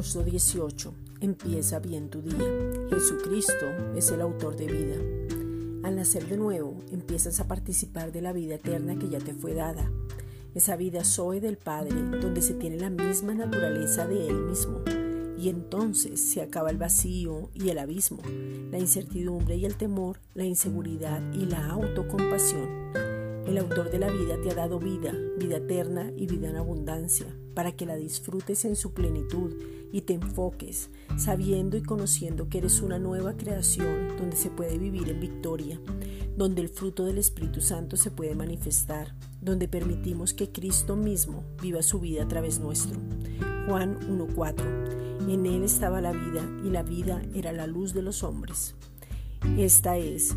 18. Empieza bien tu día. Jesucristo es el autor de vida. Al nacer de nuevo, empiezas a participar de la vida eterna que ya te fue dada. Esa vida soy del Padre, donde se tiene la misma naturaleza de Él mismo. Y entonces se acaba el vacío y el abismo, la incertidumbre y el temor, la inseguridad y la autocompasión. El autor de la vida te ha dado vida, vida eterna y vida en abundancia, para que la disfrutes en su plenitud y te enfoques, sabiendo y conociendo que eres una nueva creación donde se puede vivir en victoria, donde el fruto del Espíritu Santo se puede manifestar, donde permitimos que Cristo mismo viva su vida a través nuestro. Juan 1.4. En él estaba la vida y la vida era la luz de los hombres. Esta es